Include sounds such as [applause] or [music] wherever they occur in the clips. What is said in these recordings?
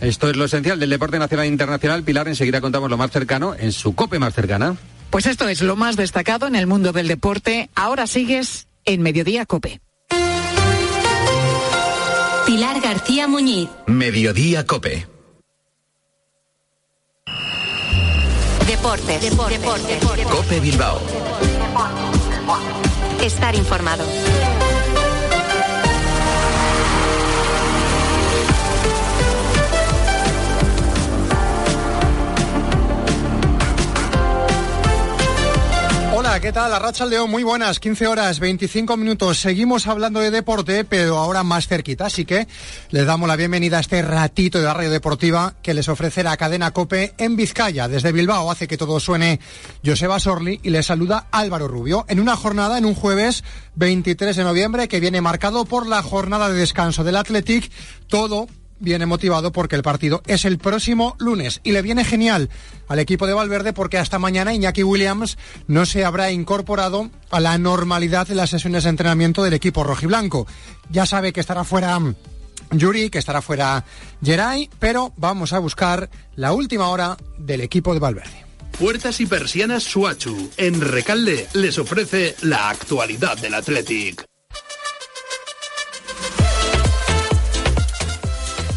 Esto es lo esencial del deporte nacional e internacional. Pilar, enseguida contamos lo más cercano en su COPE más cercana. Pues esto es lo más destacado en el mundo del deporte. Ahora sigues en Mediodía COPE. Pilar García Muñiz. Mediodía COPE. Deportes. Deportes. Deportes. COPE Bilbao. Estar informado. Hola, ¿qué tal? Arracha León, muy buenas, 15 horas, 25 minutos. Seguimos hablando de deporte, pero ahora más cerquita, así que les damos la bienvenida a este ratito de la radio deportiva que les ofrece la cadena COPE en Vizcaya. Desde Bilbao hace que todo suene Joseba Sorli y les saluda Álvaro Rubio en una jornada, en un jueves 23 de noviembre, que viene marcado por la jornada de descanso del Athletic, todo viene motivado porque el partido es el próximo lunes y le viene genial al equipo de Valverde porque hasta mañana Iñaki Williams no se habrá incorporado a la normalidad de las sesiones de entrenamiento del equipo rojiblanco. Ya sabe que estará fuera Yuri, que estará fuera Geray, pero vamos a buscar la última hora del equipo de Valverde. Puertas y persianas Suachu. En Recalde les ofrece la actualidad del Athletic.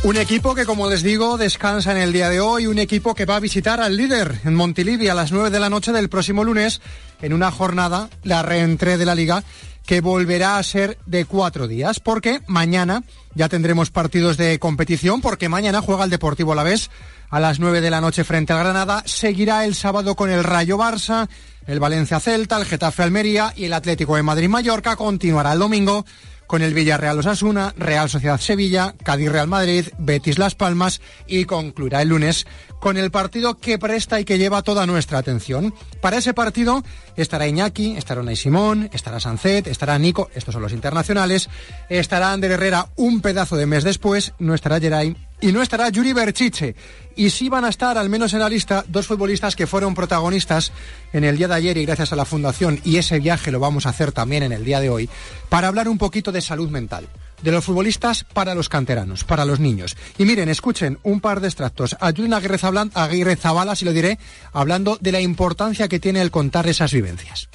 Un equipo que, como les digo, descansa en el día de hoy, un equipo que va a visitar al líder en Montilivi a las 9 de la noche del próximo lunes en una jornada, la reentré de la liga, que volverá a ser de cuatro días, porque mañana ya tendremos partidos de competición, porque mañana juega el Deportivo Alavés a las 9 de la noche frente al Granada, seguirá el sábado con el Rayo Barça, el Valencia Celta, el Getafe Almería y el Atlético de Madrid Mallorca, continuará el domingo con el Villarreal Osasuna, Real Sociedad Sevilla, Cádiz Real Madrid, Betis Las Palmas y concluirá el lunes con el partido que presta y que lleva toda nuestra atención. Para ese partido estará Iñaki, estará Unai Simón, estará Sancet, estará Nico, estos son los internacionales, estará Ander Herrera un pedazo de mes después, no estará Geray y no estará Yuri Berchiche. Y sí van a estar, al menos en la lista, dos futbolistas que fueron protagonistas en el día de ayer y gracias a la Fundación, y ese viaje lo vamos a hacer también en el día de hoy, para hablar un poquito de salud mental. De los futbolistas para los canteranos, para los niños. Y miren, escuchen un par de extractos. A Aguirre Zabala, si lo diré, hablando de la importancia que tiene el contar esas vivencias.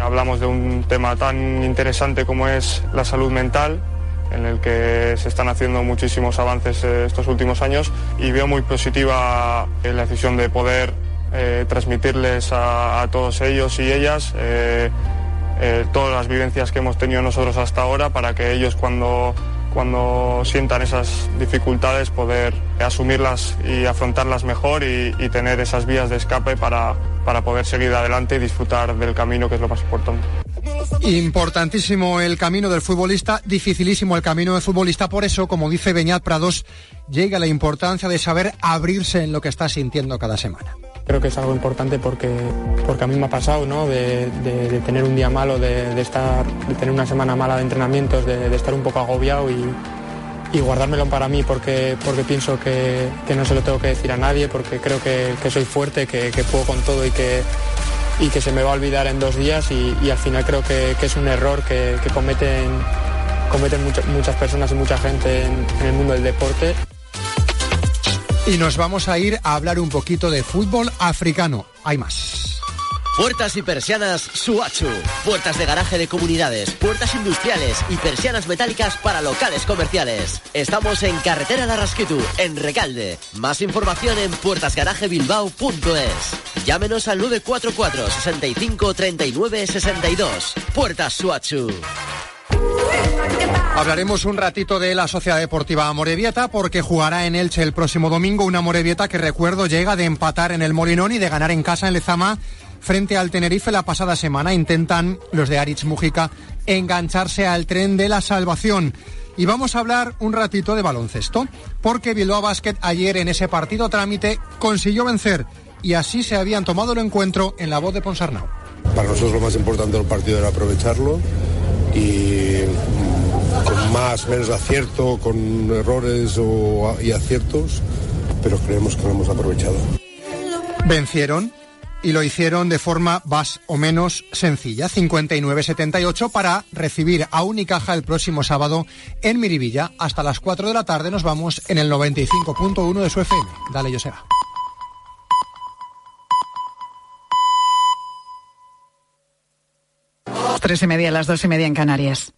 Hablamos de un tema tan interesante como es la salud mental, en el que se están haciendo muchísimos avances eh, estos últimos años y veo muy positiva eh, la decisión de poder eh, transmitirles a, todos ellos y ellas todas las vivencias que hemos tenido nosotros hasta ahora para que ellos cuando, cuando sientan esas dificultades poder asumirlas y afrontarlas mejor y, y tener esas vías de escape para, para poder seguir adelante y disfrutar del camino que es lo más importante. Importantísimo el camino del futbolista, dificilísimo el camino del futbolista. Por eso, como dice Beñat Prados, llega la importancia de saber abrirse en lo que está sintiendo cada semana. Creo que es algo importante porque, porque a mí me ha pasado, ¿no? De, tener un día malo, de, estar, de tener una semana mala de entrenamientos, de, estar un poco agobiado y, guardármelo para mí porque, porque pienso que, no se lo tengo que decir a nadie, porque creo que, soy fuerte, que, que puedo con todo y que, y que se me va a olvidar en dos días y, al final creo que, es un error que, cometen, cometen muchas personas y mucha gente en, en el mundo del deporte. Y nos vamos a ir a hablar un poquito de fútbol africano. Hay más. Puertas y persianas Suachu. Puertas de garaje de comunidades, puertas industriales y persianas metálicas para locales comerciales. Estamos en Carretera de Rasquitu, en Recalde. Más información en puertasgarajebilbao.es. Llámenos al 944 65 39 62. Puertas Suachu. Hablaremos un ratito de la Sociedad Deportiva Morevieta porque jugará en Elche el próximo domingo una Morevieta que recuerdo llega de empatar en el Molinón y de ganar en casa en Lezama frente al Tenerife la pasada semana. Intentan los de Aritz Mujica engancharse al tren de la salvación. Y vamos a hablar un ratito de baloncesto, porque Bilbao Basket ayer en ese partido trámite consiguió vencer y así se habían tomado el encuentro en la voz de Ponsarnau. Para nosotros lo más importante del partido era aprovecharlo y con más, menos acierto, con errores y aciertos, pero creemos que lo hemos aprovechado. Vencieron y lo hicieron de forma más o menos sencilla, 59.78 para recibir a Unicaja el próximo sábado en Miribilla. Hasta las 4 de la tarde nos vamos en el 95.1 de su FM. Dale, Joseba. Tres y media, las dos y media en Canarias.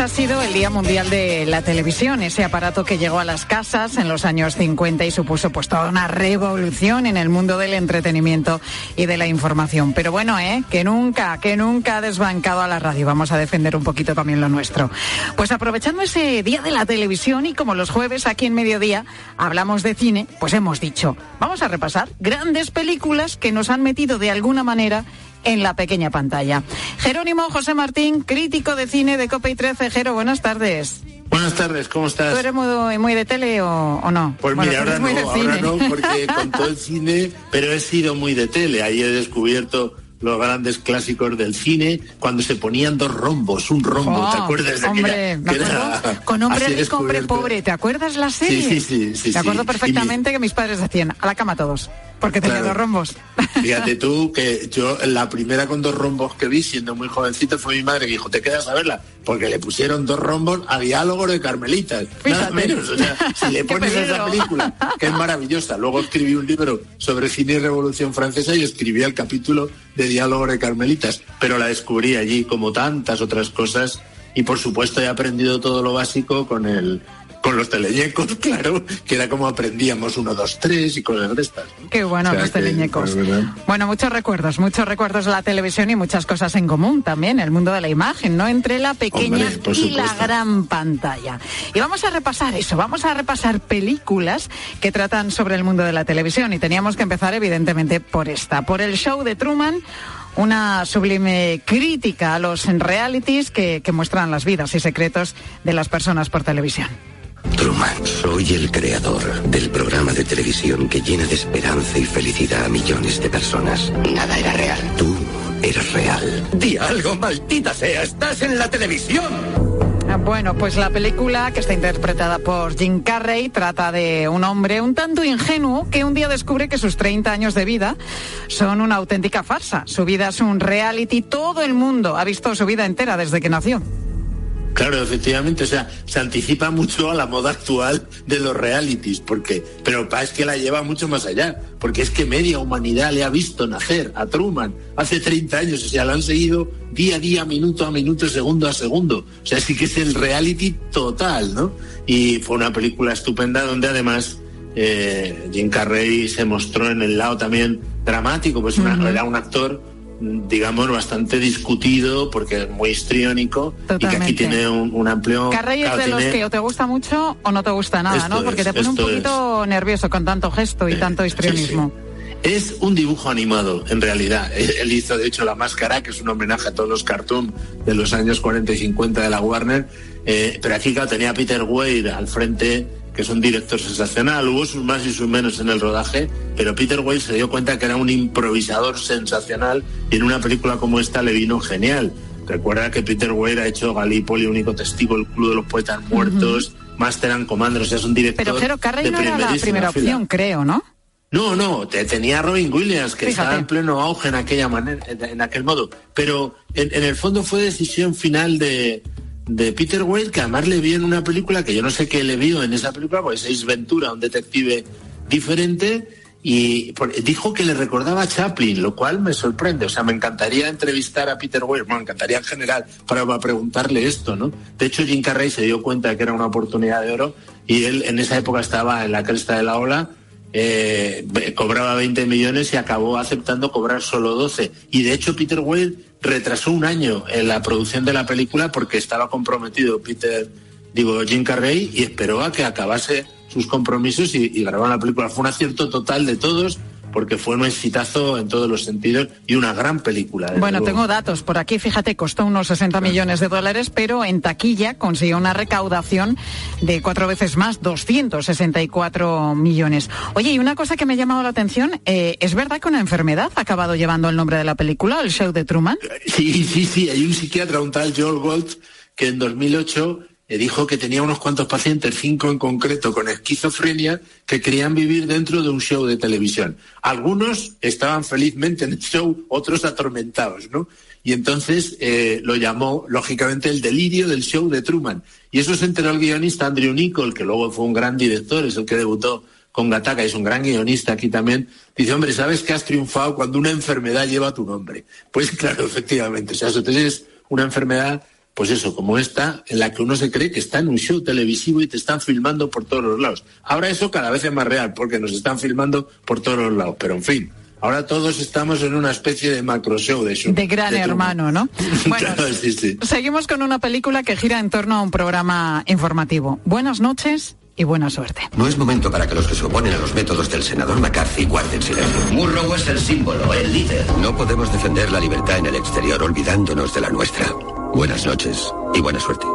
Ha sido el Día Mundial de la Televisión, ese aparato que llegó a las casas en los años 50 y supuso pues toda una revolución en el mundo del entretenimiento y de la información. Pero bueno, ¿eh? que nunca, que nunca ha desbancado a la radio. Vamos a defender un poquito también lo nuestro. Pues aprovechando ese Día de la Televisión y como los jueves aquí en Mediodía hablamos de cine, pues hemos dicho, vamos a repasar grandes películas que nos han metido de alguna manera en la pequeña pantalla. Jerónimo José Martín, crítico de cine de Copa y 13. Jero, buenas tardes. Buenas tardes, ¿cómo estás? ¿Tú eres muy, de tele o, no? Pues mira, ahora no, ahora no, porque [laughs] con todo el cine, pero he sido muy de tele. Ahí he descubierto los grandes clásicos del cine, cuando se ponían dos rombos, un rombo, ¿te acuerdas de hombre, Con hombre rico, hombre pobre, ¿te acuerdas la serie? Sí, sí, sí. sí acuerdo perfectamente que mis padres decían, a la cama todos. Porque tenía dos rombos. [laughs] Fíjate tú que yo la primera con dos rombos que vi siendo muy jovencito fue mi madre que dijo, ¿te quedas a verla? Porque le pusieron dos rombos a diálogo de Carmelitas. Nada menos. O sea, si le [laughs] pones esa película, que es maravillosa. Luego escribí un libro sobre cine y revolución francesa y escribí el capítulo de diálogo de Carmelitas. Pero la descubrí allí como tantas otras cosas. Y por supuesto he aprendido todo lo básico con el con los teleñecos, [laughs] claro, que era como aprendíamos uno, dos, tres y cosas de estas. Qué bueno los teleñecos. Bueno, muchos recuerdos, muchos recuerdos de la televisión y muchas cosas en común también, el mundo de la imagen, ¿no? Entre la pequeña y la gran pantalla. Y vamos a repasar eso, vamos a repasar películas que tratan sobre el mundo de la televisión y teníamos que empezar evidentemente por esta, por el show de Truman una sublime crítica a los realities que, que, muestran las vidas y secretos de las personas por televisión. Truman, soy el creador del programa de televisión que llena de esperanza y felicidad a millones de personas. Nada era real. Tú eres real. Di algo, maldita sea, estás en la televisión. Ah, bueno, pues la película, que está interpretada por Jim Carrey, trata de un hombre un tanto ingenuo que un día descubre que sus 30 años de vida son una auténtica farsa. Su vida es un reality, todo el mundo ha visto su vida entera desde que nació. Claro, efectivamente, o sea, se anticipa mucho a la moda actual de los realities, porque, pero es que la lleva mucho más allá, porque es que media humanidad le ha visto nacer a Truman hace 30 años, o sea, lo han seguido día a día, minuto a minuto, segundo a segundo, o sea, sí que es el reality total, ¿no? Y fue una película estupenda donde además eh, Jim Carrey se mostró en el lado también dramático, pues era un actor digamos, bastante discutido porque es muy histriónico y que aquí tiene un, amplio... Carrey es de los que o te gusta mucho o no te gusta nada, ¿no? Porque te pone un poquito nervioso con tanto gesto y eh, tanto histrionismo. Es un dibujo animado, en realidad. Él hizo, de hecho, La Máscara, que es un homenaje a todos los cartoons de los años 40 y 50 de la Warner. Eh, pero aquí, claro, tenía a Peter Wade al frente que es un director sensacional. Hubo sus más y sus menos en el rodaje, pero Peter Weir se dio cuenta que era un improvisador sensacional y en una película como esta le vino genial. Recuerda que Peter Weir ha hecho Galípoli, Único Testigo, El Club de los Poetas Muertos, Master and Commander, o sea, es un director. Pero Jero Carrey no era la primera opción, creo, ¿no? No, no, te, tenía Robin Williams, que estaba en pleno auge en aquella manera, en, aquel modo. Pero en, el fondo fue decisión final de, de Peter Weir, que además le vi en una película que yo no sé qué le vio en esa película, pues es Ventura, un detective diferente, y dijo que le recordaba a Chaplin, lo cual me sorprende. O sea, me encantaría entrevistar a Peter Weir, me encantaría en general para, preguntarle esto, ¿no? De hecho, Jim Carrey se dio cuenta que era una oportunidad de oro y él en esa época estaba en la cresta de la ola. Eh, cobraba 20 millones y acabó aceptando cobrar solo 12. Y de hecho Peter Weir retrasó un año en la producción de la película porque estaba comprometido Peter, digo, Jim Carrey y esperó a que acabase sus compromisos y, y la película. Fue un acierto total de todos porque fue un exitazo en todos los sentidos y una gran película. Bueno, tengo datos por aquí, fíjate, costó unos 60 millones de dólares, pero en taquilla consiguió una recaudación de cuatro veces más, 264 millones. Oye, y una cosa que me ha llamado la atención, eh, ¿es verdad que una enfermedad ha acabado llevando el nombre de la película, el show de Truman? Sí, sí, sí, hay un psiquiatra, un tal Joel Gold, que en 2008 dijo que tenía unos cuantos pacientes, cinco en concreto, con esquizofrenia, que querían vivir dentro de un show de televisión. Algunos estaban felizmente en el show, otros atormentados, ¿no? Y entonces eh, lo llamó, lógicamente, el delirio del show de Truman. Y eso se enteró el guionista Andrew Nichol, que luego fue un gran director, es el que debutó con Gataca, es un gran guionista aquí también, dice, hombre, ¿sabes que has triunfado cuando una enfermedad lleva tu nombre? Pues claro, efectivamente, o sea, entonces es una enfermedad pues eso, como esta, en la que uno se cree que está en un show televisivo y te están filmando por todos los lados. Ahora eso cada vez es más real, porque nos están filmando por todos los lados, pero en fin. Ahora todos estamos en una especie de macro show de show. De gran hermano, ¿no? [laughs] Bueno, sí, sí. seguimos con una película que gira en torno a un programa informativo. Buenas noches y buena suerte. No es momento para que los que se oponen a los métodos del senador McCarthy guarden silencio. Murrow es el símbolo, el líder. No podemos defender la libertad en el exterior olvidándonos de la nuestra. Buenas noches y buena suerte.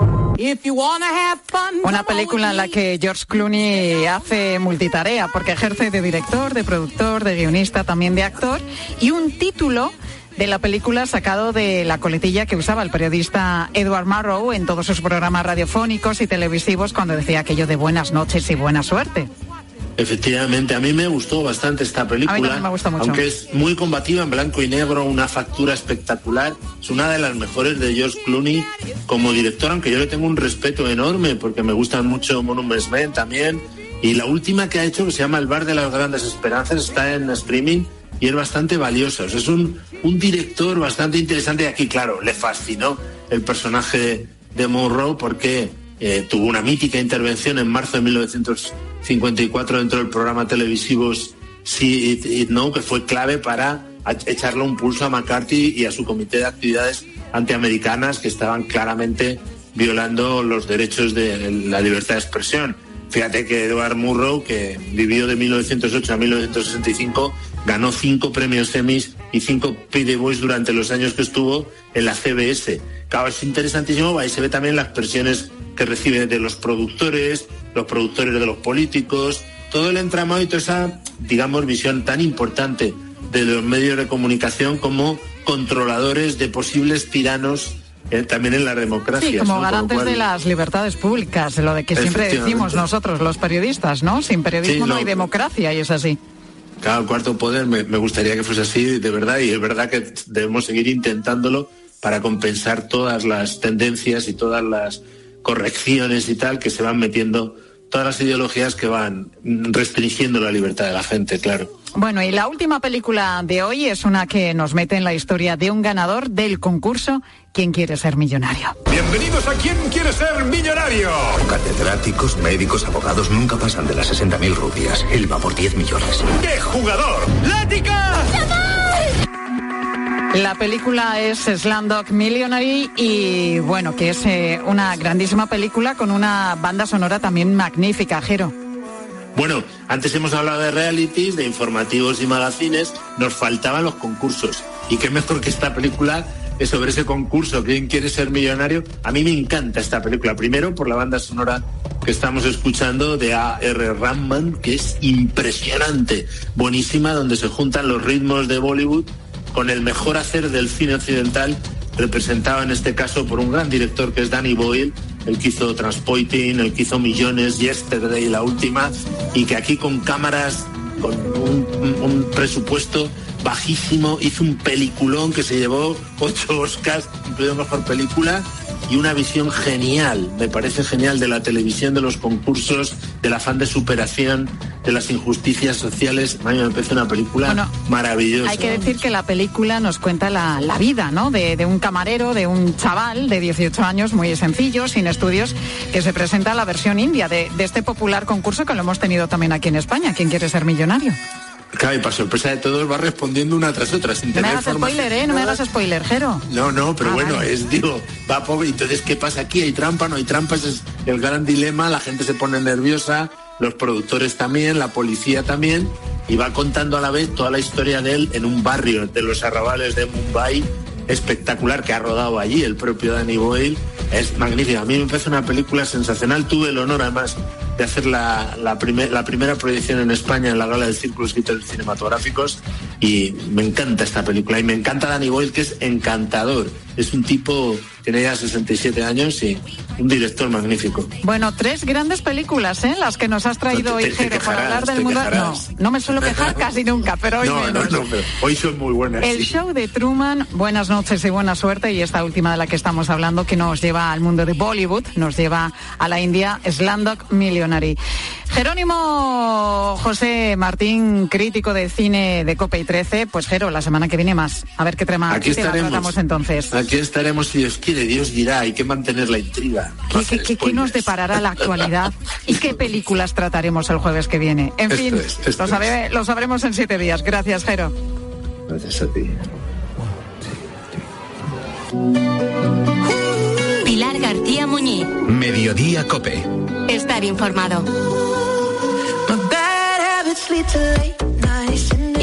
Una película en la que George Clooney hace multitarea porque ejerce de director, de productor, de guionista, también de actor y un título de la película sacado de la coletilla que usaba el periodista Edward Murrow en todos sus programas radiofónicos y televisivos cuando decía aquello de buenas noches y buena suerte. Efectivamente, a mí me gustó bastante esta película, me gusta mucho. aunque es muy combativa en blanco y negro, una factura espectacular. Es una de las mejores de George Clooney como director, aunque yo le tengo un respeto enorme porque me gustan mucho Monuments Men también. Y la última que ha hecho, que se llama El Bar de las Grandes Esperanzas, está en streaming y es bastante valiosa. es un, un director bastante interesante y aquí, claro, le fascinó el personaje de Monroe porque eh, tuvo una mítica intervención en marzo de 1954 dentro del programa televisivo See It, No, que fue clave para echarle un pulso a McCarthy y a su comité de actividades antiamericanas que estaban claramente violando los derechos de la libertad de expresión. Fíjate que Edward Murrow, que vivió de 1908 a 1965, ganó cinco premios Emmys y cinco P.D. Boys durante los años que estuvo en la CBS. Claro, es interesantísimo, ahí se ve también las presiones que recibe de los productores, los productores de los políticos, todo el entramado y toda esa, digamos, visión tan importante de los medios de comunicación como controladores de posibles tiranos eh, también en la democracia. Sí, como garantes de las libertades públicas, lo de que siempre decimos nosotros, los periodistas, ¿no? Sin periodismo no hay democracia y es así. Claro, el cuarto poder me, me, gustaría que fuese así, de verdad, y es verdad que debemos seguir intentándolo para compensar todas las tendencias y todas las correcciones y tal que se van metiendo todas las ideologías que van restringiendo la libertad de la gente, claro. Bueno, y la última película de hoy es una que nos mete en la historia de un ganador del concurso ¿Quién quiere ser millonario? Bienvenidos a ¿Quién quiere ser millonario? Catedráticos, médicos, abogados nunca pasan de las 60.000 rupias. Él va por 10 millones. ¡Qué jugador! ¡Lática! La película es Slamdog Millionary y bueno, que es eh, una grandísima película con una banda sonora también magnífica, Jero. Bueno, antes hemos hablado de realities, de informativos y magazines, nos faltaban los concursos. Y qué mejor que esta película es sobre ese concurso, ¿quién quiere ser millonario? A mí me encanta esta película, primero por la banda sonora que estamos escuchando de A.R. Rahman, que es impresionante, buenísima, donde se juntan los ritmos de Bollywood con el mejor hacer del cine occidental, representado en este caso por un gran director que es Danny Boyle, el que hizo Transpoiting, el que hizo Millones, Yesterday, la última, y que aquí con cámaras, con un, un presupuesto bajísimo, hizo un peliculón que se llevó ocho Oscars, incluido mejor película, y una visión genial, me parece genial, de la televisión, de los concursos, del afán de superación, de las injusticias sociales. A mí me parece una película maravillosa. Hay que decir que la película nos cuenta la, vida, ¿no? De, un camarero, de un chaval de 18 años, muy sencillo, sin estudios, que se presenta a la versión india de, de este popular concurso que lo hemos tenido también aquí en España. ¿Quién quiere ser millonario? Claro, y para sorpresa de todos va respondiendo una tras otra, sin no me hagas spoiler, ¿eh? No me hagas spoiler, Jero. No, no, pero ah, bueno, es, digo, va pobre. Entonces, ¿qué pasa aquí? ¿Hay trampa? ¿No hay trampa? Ese es el gran dilema. La gente se pone nerviosa, los productores también, la policía también. y va contando a la vez toda la historia de él en un barrio de los arrabales de Mumbai espectacular que ha rodado allí el propio Danny Boyle. Es magnífico. A mí me parece una película sensacional. Tuve el honor además de hacer la, primera proyección en España en la gala del Círculo de Cinematográficos y me encanta esta película y me encanta Danny Boyle que es encantador. Es un tipo, tiene ya 67 años y un director magnífico. Bueno, tres grandes películas, ¿eh? Las que nos has traído hoy, Jero, para hablar del mundo. No, no me suelo quejar casi nunca, pero hoy no, menos. No, no, pero hoy son muy buenas. El sí. show de Truman, buenas noches y buena suerte. Y esta última de la que estamos hablando, que nos lleva al mundo de Bollywood, nos lleva a la India, Slamdog Millionary. Jerónimo José Martín, crítico de cine de Cope y 13. Pues Jero, la semana que viene más. A ver qué tema Aquí qué tema estaremos. tratamos entonces. Aquí estaremos si Dios quiere, Dios dirá, hay que mantener la intriga. ¿Qué, qué, qué, qué nos deparará la actualidad y qué películas trataremos el jueves que viene? En Esto fin, es, esto lo, sabe- lo sabremos en siete días. Gracias, Jero. Gracias a ti. Pilar García Muñiz. Mediodía Cope. Estar informado.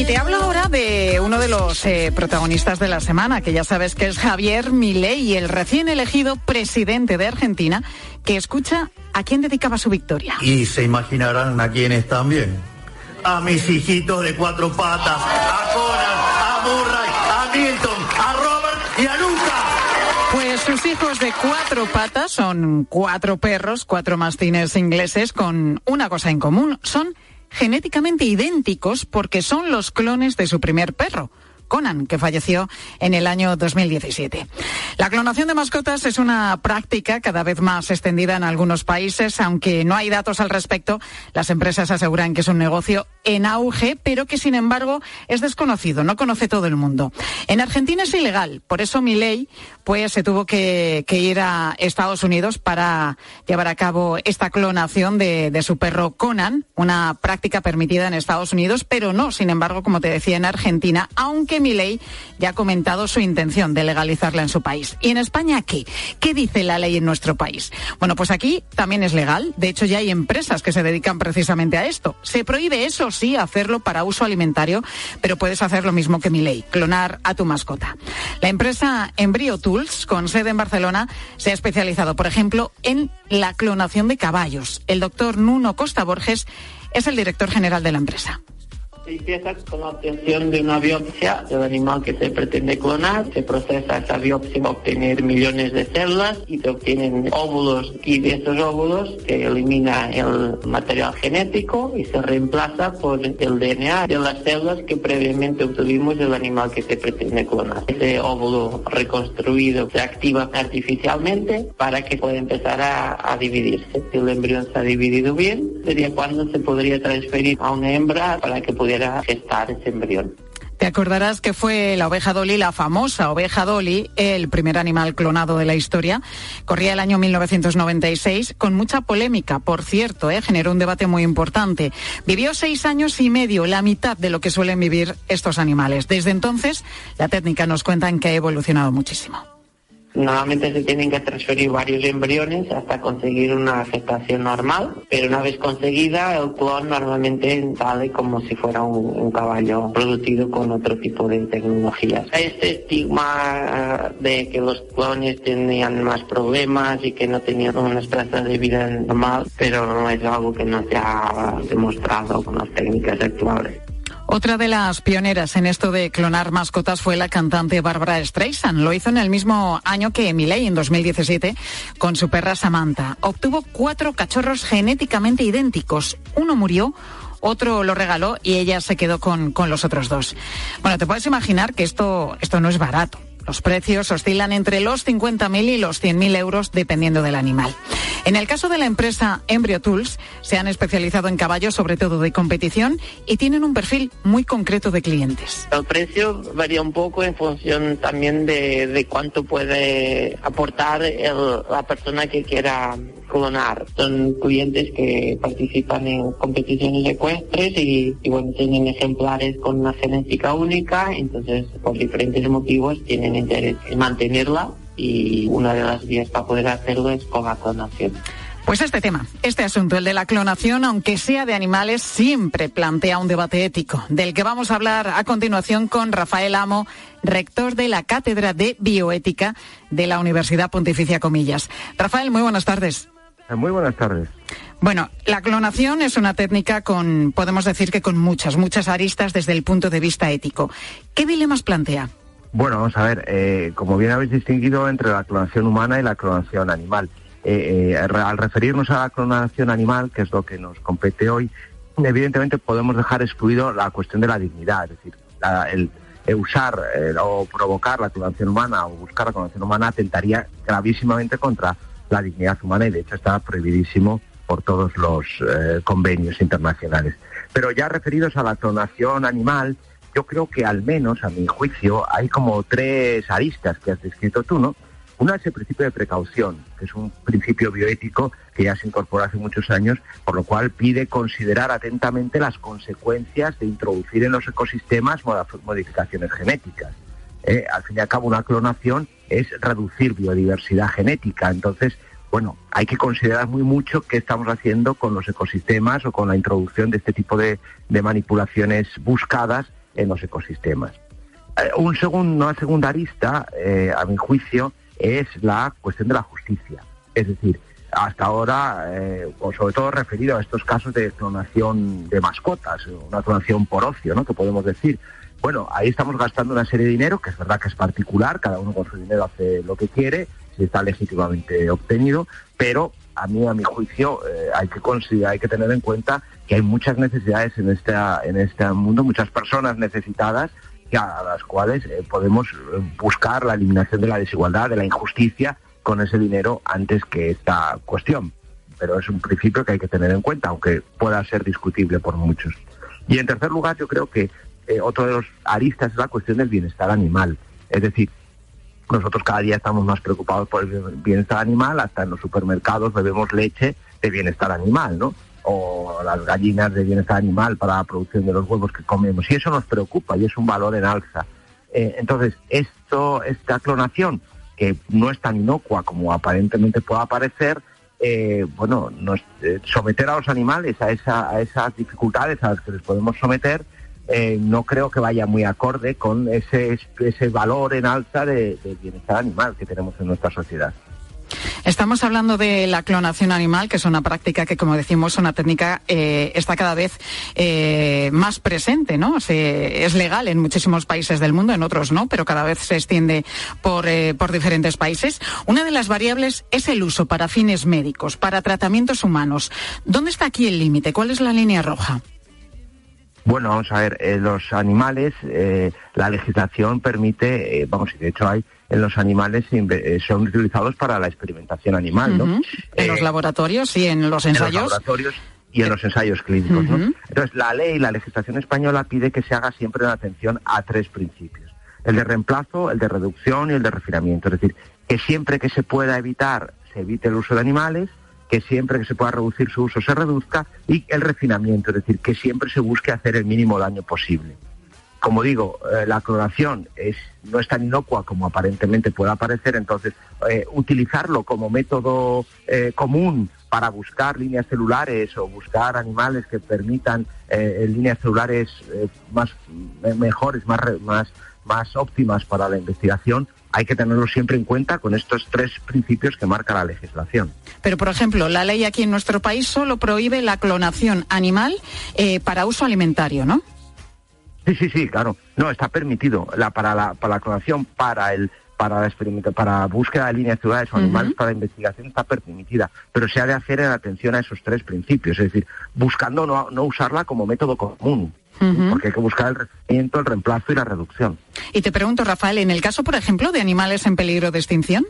Y te hablo ahora de uno de los eh, protagonistas de la semana, que ya sabes que es Javier Milei, el recién elegido presidente de Argentina, que escucha a quién dedicaba su victoria. Y se imaginarán a quiénes también. A mis hijitos de cuatro patas, a Conan, a Murray, a Milton, a Robert y a Luca. Pues sus hijos de cuatro patas son cuatro perros, cuatro mastines ingleses, con una cosa en común. Son genéticamente idénticos porque son los clones de su primer perro. Conan, que falleció en el año 2017. La clonación de mascotas es una práctica cada vez más extendida en algunos países, aunque no hay datos al respecto. Las empresas aseguran que es un negocio en auge, pero que sin embargo es desconocido, no conoce todo el mundo. En Argentina es ilegal, por eso mi ley pues se tuvo que, ir a Estados Unidos para llevar a cabo esta clonación de su perro Conan, una práctica permitida en Estados Unidos, pero no, sin embargo, como te decía, en Argentina, aunque mi ley ya ha comentado su intención de legalizarla en su país. ¿Y en España qué? ¿Qué dice la ley en nuestro país? Bueno, pues aquí también es legal. De hecho, ya hay empresas que se dedican precisamente a esto. Se prohíbe, eso sí, hacerlo para uso alimentario, pero puedes hacer lo mismo que mi ley, clonar a tu mascota. La empresa Embryo Tools, con sede en Barcelona, se ha especializado, por ejemplo, en la clonación de caballos. El doctor Nuno Costa Borges es el director general de la empresa. Se empieza con la obtención de una biopsia del animal que se pretende clonar, se procesa esa biopsia para obtener millones de células y se obtienen óvulos y de esos óvulos se elimina el material genético y se reemplaza por el DNA de las células que previamente obtuvimos del animal que se pretende clonar. Ese óvulo reconstruido se activa artificialmente para que pueda empezar a, a dividirse. Si el embrión se ha dividido bien, sería cuando se podría transferir a una hembra para que pudiera gestar ese embrión. Te acordarás que fue la oveja Dolly, la famosa oveja Dolly, el primer animal clonado de la historia. Corría el año 1996 con mucha polémica, por cierto, ¿eh? generó un debate muy importante. Vivió seis años y medio, la mitad de lo que suelen vivir estos animales. Desde entonces, la técnica nos cuentan que ha evolucionado muchísimo. Normalmente se tienen que transferir varios embriones hasta conseguir una gestación normal, pero una vez conseguida el clon normalmente sale como si fuera un, caballo producido con otro tipo de tecnologías. Este estigma uh, de que los clones tenían más problemas y que no tenían una esperanza de vida normal, pero no es algo que no se ha demostrado con las técnicas actuales. Otra de las pioneras en esto de clonar mascotas fue la cantante Barbara Streisand. Lo hizo en el mismo año que Miley, en 2017, con su perra Samantha. Obtuvo cuatro cachorros genéticamente idénticos. Uno murió, otro lo regaló y ella se quedó con, con los otros dos. Bueno, te puedes imaginar que esto, esto no es barato. Los precios oscilan entre los 50.000 y los 100.000 euros dependiendo del animal. En el caso de la empresa Embryo Tools, se han especializado en caballos, sobre todo de competición, y tienen un perfil muy concreto de clientes. El precio varía un poco en función también de, de cuánto puede aportar la persona que quiera clonar. Son clientes que participan en competiciones ecuestres y, y, bueno, tienen ejemplares con una genética única, entonces por diferentes motivos tienen interés en mantenerla y una de las vías para poder hacerlo es con la clonación. Pues este tema, este asunto, el de la clonación, aunque sea de animales, siempre plantea un debate ético, del que vamos a hablar a continuación con Rafael Amo, rector de la Cátedra de Bioética de la Universidad Pontificia Comillas. Rafael, muy buenas tardes. Eh, muy buenas tardes. Bueno, la clonación es una técnica con, podemos decir que con muchas, muchas aristas desde el punto de vista ético. ¿Qué dilemas plantea? Bueno, vamos a ver, eh, como bien habéis distinguido entre la clonación humana y la clonación animal. Eh, al referirnos a la clonación animal, que es lo que nos compete hoy, evidentemente podemos dejar excluido la cuestión de la dignidad, es decir, el, usar o provocar la clonación humana o buscar la clonación humana atentaría gravísimamente contra la dignidad humana y de hecho está prohibidísimo por todos los eh, convenios internacionales. Pero ya referidos a la clonación animal, yo creo que al menos, a mi juicio, hay como tres aristas que has descrito tú, ¿no? Una es el principio de precaución, que es un principio bioético que ya se incorporó hace muchos años, por lo cual pide considerar atentamente las consecuencias de introducir en los ecosistemas modificaciones genéticas. Eh, al fin y al cabo, una clonación es reducir biodiversidad genética. Entonces, bueno, hay que considerar muy mucho qué estamos haciendo con los ecosistemas o con la introducción de este tipo de, manipulaciones buscadas en los ecosistemas. Eh, un segundo, una segunda arista, eh, a mi juicio, es la cuestión de la justicia. Es decir, hasta ahora, o sobre todo referido a estos casos de clonación de mascotas, una clonación por ocio, ¿no? Que podemos decir. Bueno, ahí estamos gastando una serie de dinero, que es verdad que es particular, cada uno con su dinero hace lo que quiere, si está legítimamente obtenido, pero a mí, a mi juicio, eh, hay que hay que tener en cuenta que hay muchas necesidades en este, en este mundo, muchas personas necesitadas a las cuales eh, podemos buscar la eliminación de la desigualdad, de la injusticia con ese dinero antes que esta cuestión. Pero es un principio que hay que tener en cuenta, aunque pueda ser discutible por muchos. Y en tercer lugar, yo creo que eh, otro de los aristas es la cuestión del bienestar animal. Es decir, nosotros cada día estamos más preocupados por el bienestar animal, hasta en los supermercados bebemos leche de bienestar animal, ¿no? O las gallinas de bienestar animal para la producción de los huevos que comemos. Y eso nos preocupa y es un valor en alza. Eh, entonces, esto, esta clonación, que no es tan inocua como aparentemente pueda parecer, eh, bueno, someter a los animales a esas dificultades a las que les podemos someter eh, no creo que vaya muy acorde con ese, ese valor en alza de, bienestar animal que tenemos en nuestra sociedad. Estamos hablando de la clonación animal, que es una práctica que, como decimos, una técnica eh, está cada vez eh, más presente, ¿no? es legal en muchísimos países del mundo, en otros no, pero cada vez se extiende por, por diferentes países. Una de las variables es el uso para fines médicos, para tratamientos humanos. ¿Dónde está aquí el límite? ¿Cuál es la línea roja? Bueno, vamos a ver, eh, los animales, eh, la legislación permite, eh, vamos, y de hecho hay, en los animales son utilizados para la experimentación animal, ¿no? En los laboratorios y en los ensayos. En los laboratorios y en los ensayos clínicos, ¿no? Entonces, la ley, la legislación española pide que se haga siempre una atención a tres principios. El de reemplazo, el de reducción y el de refinamiento. Es decir, que siempre que se pueda evitar, se evite el uso de animales, que siempre que se pueda reducir su uso se reduzca y el refinamiento, es decir, que siempre se busque hacer el mínimo daño posible. Como digo, eh, la clonación es, no es tan inocua como aparentemente pueda parecer, entonces eh, utilizarlo como método eh, común para buscar líneas celulares o buscar animales que permitan líneas celulares más mejores, más, más, más óptimas para la investigación, hay que tenerlo siempre en cuenta con estos tres principios que marca la legislación. Pero, por ejemplo, la ley aquí en nuestro país solo prohíbe la clonación animal eh, para uso alimentario, ¿no? Sí, sí, sí, claro. No, está permitido. La, para, la, para la clonación, para el para la para búsqueda de líneas celulares o animales para investigación está permitida, pero se ha de hacer en atención a esos tres principios, es decir, buscando no, no usarla como método común, porque hay que buscar el refinamiento, el reemplazo y la reducción. Y te pregunto, Rafael, en el caso, por ejemplo, de animales en peligro de extinción.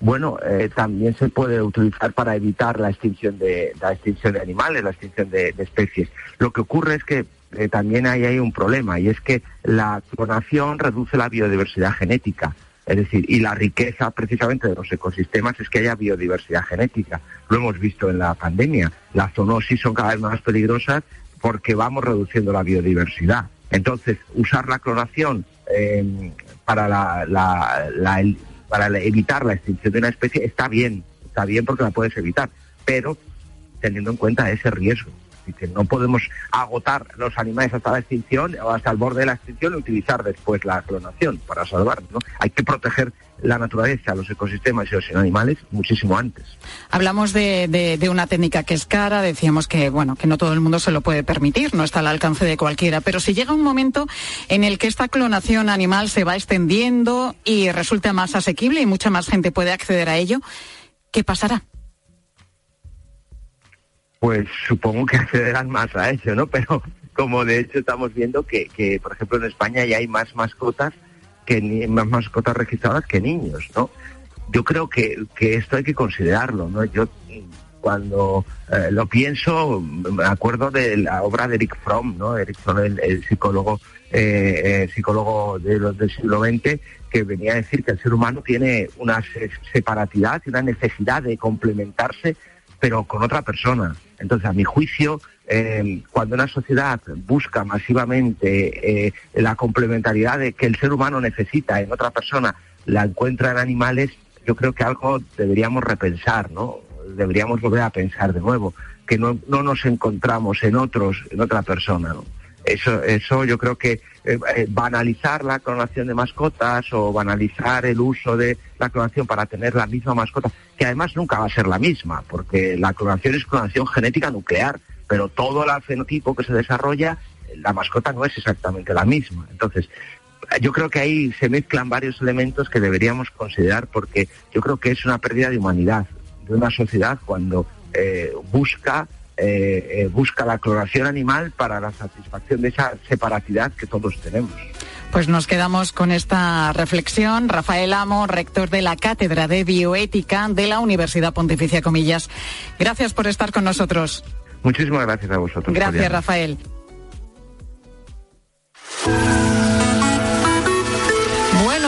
Bueno, eh, también se puede utilizar para evitar la extinción de la extinción de animales, la extinción de, especies. Lo que ocurre es que eh, también hay, hay un problema y es que la clonación reduce la biodiversidad genética. Es decir, y la riqueza precisamente de los ecosistemas es que haya biodiversidad genética. Lo hemos visto en la pandemia. Las zoonosis son cada vez más peligrosas porque vamos reduciendo la biodiversidad. Entonces, usar la clonación em, para, para evitar la extinción de una especie está bien, está bien porque la puedes evitar, pero teniendo en cuenta ese riesgo. Que no podemos agotar los animales hasta la extinción o hasta el borde de la extinción y utilizar después la clonación para salvarlos. Hay que proteger la naturaleza, los ecosistemas y los animales muchísimo antes. Hablamos de, de, de, una técnica que es cara, decíamos que bueno que no todo el mundo se lo puede permitir, no está al alcance de cualquiera, pero si llega un momento en el que esta clonación animal se va extendiendo y resulta más asequible y mucha más gente puede acceder a ello, ¿qué pasará? Pues supongo que [laughs] accederán más a eso, ¿no? Pero como de hecho estamos viendo que, por ejemplo, en España ya hay más mascotas que ni, más mascotas registradas que niños, ¿no? Yo creo que, que esto hay que considerarlo, ¿no? Yo cuando eh, lo pienso, me acuerdo de la obra de Eric Fromm, ¿no? Eric Fromm, el, el psicólogo, eh, eh, psicólogo de los del siglo XX, que venía a decir que el ser humano tiene una separatidad y una necesidad de complementarse, pero con otra persona. Entonces, a mi juicio, eh, cuando una sociedad busca masivamente eh, la complementariedad de que el ser humano necesita en otra persona, la encuentra en animales, yo creo que algo deberíamos repensar, ¿no? Deberíamos volver a pensar de nuevo, que no, no nos encontramos en otros, en otra persona. Eso, eso yo creo que eh, banalizar la clonación de mascotas o banalizar el uso de la clonación para tener la misma mascota, que además nunca va a ser la misma, porque la clonación es clonación genética nuclear, pero todo el fenotipo que se desarrolla, la mascota no es exactamente la misma. Entonces, yo creo que ahí se mezclan varios elementos que deberíamos considerar porque yo creo que es una pérdida de humanidad de una sociedad cuando eh, busca eh, eh, busca la clonación animal para la satisfacción de esa separatidad que todos tenemos. Pues nos quedamos con esta reflexión. Rafael Amo, rector de la Cátedra de Bioética de la Universidad Pontificia Comillas. Gracias por estar con nosotros. Muchísimas gracias a vosotros. Gracias. Rafael.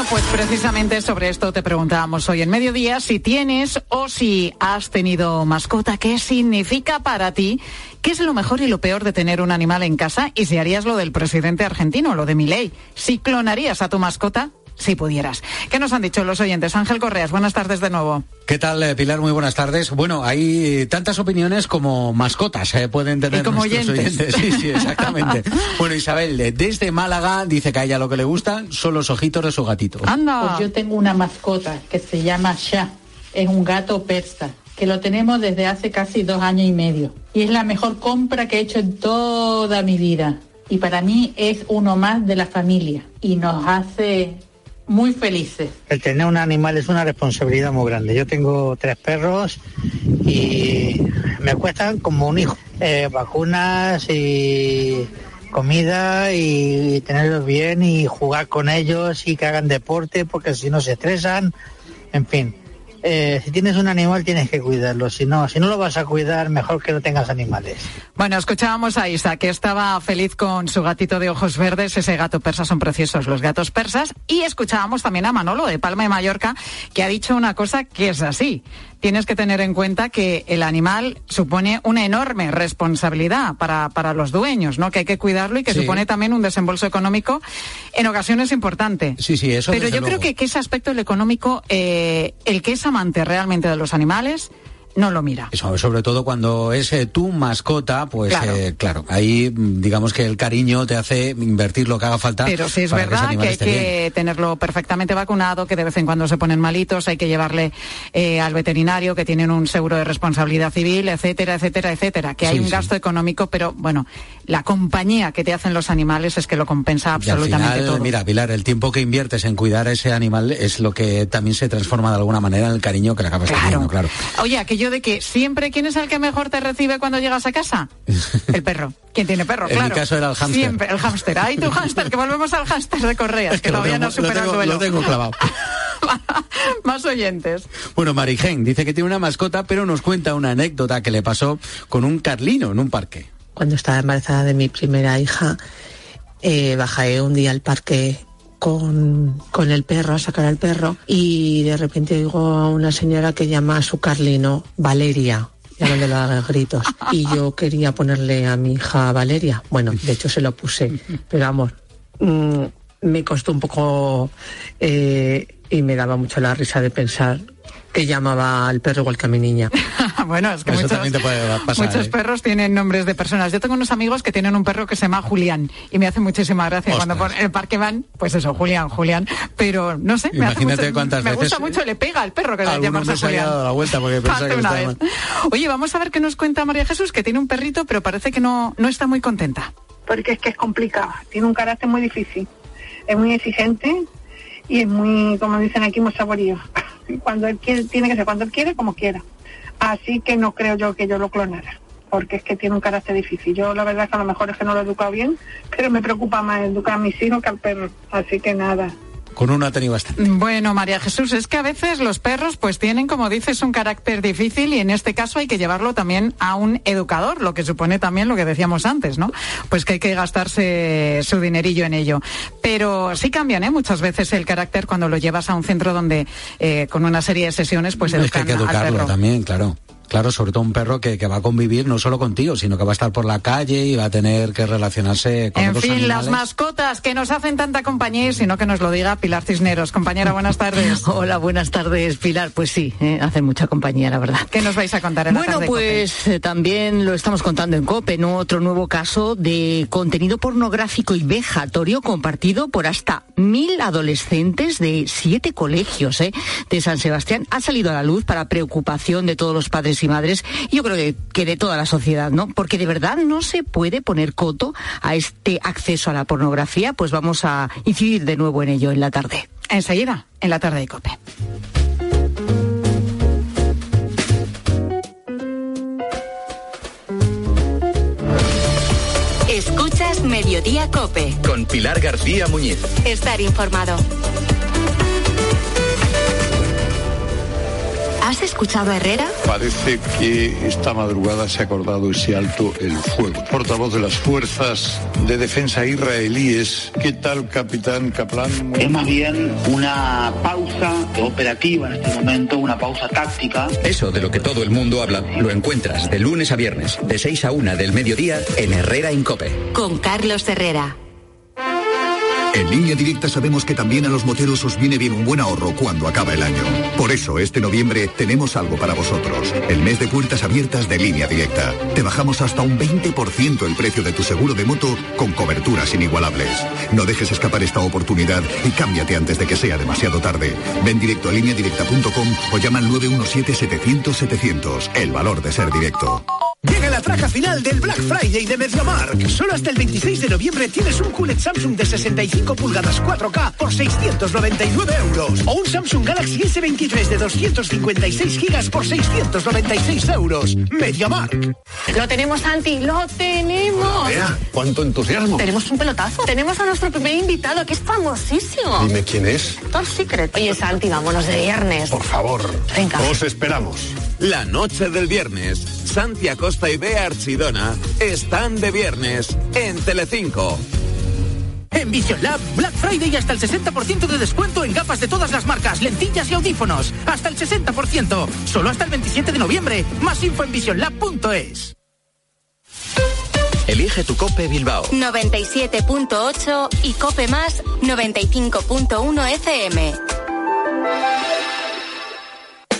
Pues precisamente sobre esto te preguntábamos hoy en mediodía si tienes o si has tenido mascota, qué significa para ti, qué es lo mejor y lo peor de tener un animal en casa y si harías lo del presidente argentino, lo de Milei, si clonarías a tu mascota. Si pudieras. ¿Qué nos han dicho los oyentes? Ángel Correas, buenas tardes de nuevo. ¿Qué tal, eh, Pilar? Muy buenas tardes. Bueno, hay tantas opiniones como mascotas eh, pueden tener Y como nuestros oyentes. Sí, sí, exactamente. [laughs] bueno, Isabel, eh, desde Málaga, dice que a ella lo que le gustan son los ojitos de su gatito. Anda. Pues yo tengo una mascota que se llama Shah. Es un gato persa que lo tenemos desde hace casi dos años y medio. Y es la mejor compra que he hecho en toda mi vida. Y para mí es uno más de la familia. Y nos hace muy felices. El tener un animal es una responsabilidad muy grande. Yo tengo tres perros y me cuestan como un hijo. Eh, vacunas y comida y tenerlos bien y jugar con ellos y que hagan deporte porque si no se estresan. En fin, eh, si tienes un animal tienes que cuidarlo. Si no, si no lo vas a cuidar, mejor que no tengas animales. Bueno, escuchábamos a Isa, que estaba feliz con su gatito de ojos verdes. Ese gato persa son preciosos los gatos persas. Y escuchábamos también a Manolo de Palma de Mallorca, que ha dicho una cosa que es así. Tienes que tener en cuenta que el animal supone una enorme responsabilidad para, para los dueños, ¿no? Que hay que cuidarlo y que Sí. supone también un desembolso económico en ocasiones importante. Sí, sí, eso Pero yo creo que, que ese aspecto del económico, eh, el que es amante realmente de los animales, no lo mira. Eso, sobre todo cuando es eh, tu mascota, pues Claro. eh, claro, ahí mm, digamos que el cariño te hace invertir lo que haga falta. Pero sí es verdad que, hay bien. que tenerlo perfectamente vacunado, que de vez en cuando se ponen malitos, hay que llevarle eh, al veterinario, que tienen un seguro de responsabilidad civil, etcétera, etcétera, etcétera. Que hay un sí. gasto económico, pero bueno, la compañía que te hacen los animales es que lo compensa al absolutamente final, todo. mira, Pilar, el tiempo que inviertes en cuidar a ese animal es lo que también se transforma de alguna manera en el cariño que le acabas teniendo, claro. Oye, aquello de que siempre, ¿quién es el que mejor te recibe cuando llegas a casa? [laughs] El perro. ¿Quién tiene perro? En mi claro. caso era el hámster. Siempre, el hámster. Ay, tu hámster, que volvemos al hámster de Correas, que Lo todavía tengo- no supera lo tengo, el duelo. lo tengo clavado. [laughs] Más oyentes. Bueno, Marigen dice que tiene una mascota, pero nos cuenta una anécdota que le pasó con un carlino en un parque. Cuando estaba embarazada de mi primera hija, eh, bajé un día al parque con, el perro, a sacar al perro, y de repente oigo a una señora que llama a su carlino Valeria, llamándolo a gritos. Y yo quería ponerle a mi hija Valeria. Bueno, de hecho se lo puse, pero amor, mm, me costó un poco eh, y me daba mucho la risa de pensar que llamaba al perro igual que a mi niña. [laughs] bueno, es que Eso muchos, también te puede pasar, muchos ¿eh? perros tienen nombres de personas. Yo tengo unos amigos que tienen un perro que se llama Julián y me hace muchísima gracia cuando por el parque van, pues eso, Julián, Julián. Pero no sé, me, hace Imagínate mucho- cuántas me veces, gusta mucho, le pega al perro que le Julián. dado la vuelta porque [laughs] que mal. Oye, vamos a ver qué nos cuenta María Jesús, que tiene un perrito, pero parece que no, no está muy contenta. porque es que es complicado, tiene un carácter muy difícil, es muy exigente y es muy, como dicen aquí, muy saborío. [laughs] Cuando él quiere, tiene que ser cuando él quiere, como quiera. Así que no creo yo que yo lo clonara, porque es que tiene un carácter difícil. Yo la verdad es que a lo mejor es que no lo he educado bien, pero me preocupa más educar a mis hijos que al perro. Así que nada, Con uno ha tenido bastante. Bueno, María Jesús, es que a veces los perros pues tienen, como dices, un carácter difícil y en este caso hay que llevarlo también a un educador, lo que supone también lo que decíamos antes, ¿no? Pues que hay que gastarse su dinerillo en ello. Pero sí cambian, ¿eh? Muchas veces el carácter cuando lo llevas a un centro donde eh, con una serie de sesiones pues es que hay que al educarlo perro. también, claro. Claro, sobre todo un perro que, que va a convivir no solo contigo, sino que va a estar por la calle y va a tener que relacionarse con En otros fin, animales. las mascotas que nos hacen tanta compañía y sino que nos lo diga Pilar Cisneros. Compañera, buenas tardes. [laughs] Hola, buenas tardes, Pilar. Pues sí, eh, hacen mucha compañía, la verdad. ¿Qué nos vais a contar en la Bueno, tarde, pues eh, también lo estamos contando en COPE, ¿no? Otro nuevo caso de contenido pornográfico y vejatorio compartido por hasta mil adolescentes de siete colegios ¿eh? de San Sebastián. Ha salido a la luz para preocupación de todos los padres y madres, y yo creo que, que de toda la sociedad, ¿no? Porque de verdad no se puede poner coto a este acceso a la pornografía, pues vamos a incidir de nuevo en ello en la tarde. Enseguida, en la tarde de COPE. Escuchas Mediodía Cope. Con Pilar García Muñiz. Estar informado. ¿Has escuchado a Herrera? Parece que esta madrugada se ha acordado ese alto el fuego. Portavoz de las fuerzas de defensa israelíes. ¿Qué tal, capitán Kaplan? Es más bien una pausa operativa en este momento, una pausa táctica. Eso de lo que todo el mundo habla lo encuentras de lunes a viernes, de 6 a 1 del mediodía en Herrera Incope. Con Carlos Herrera. En línea directa sabemos que también a los moteros os viene bien un buen ahorro cuando acaba el año. Por eso, este noviembre tenemos algo para vosotros. El mes de puertas abiertas de línea directa. Te bajamos hasta un 20% el precio de tu seguro de moto con coberturas inigualables. No dejes escapar esta oportunidad y cámbiate antes de que sea demasiado tarde. Ven directo a lineadirecta.com o llama al 917-700-700. El valor de ser directo. Llega la traca final del Black Friday de MediaMark. Solo hasta el 26 de noviembre tienes un QLED Samsung de 65 pulgadas 4K por 699 euros. O un Samsung Galaxy S23 de 256 gigas por 696 euros. MediaMark. Lo tenemos, Santi, lo tenemos. Vea, cuánto entusiasmo. Tenemos un pelotazo. Tenemos a nuestro primer invitado, que es famosísimo. Dime quién es. Top Secret. Oye, Santi, vámonos de viernes. Por favor. Venga. Os esperamos. La noche del viernes, Santi Acosta y Bea Archidona están de viernes en Telecinco. En Vision Lab, Black Friday y hasta el 60% de descuento en gafas de todas las marcas, lentillas y audífonos. Hasta el 60%. Solo hasta el 27 de noviembre. Más info en visionlab.es. Elige tu Cope Bilbao. 97.8 y Cope Más 95.1 FM.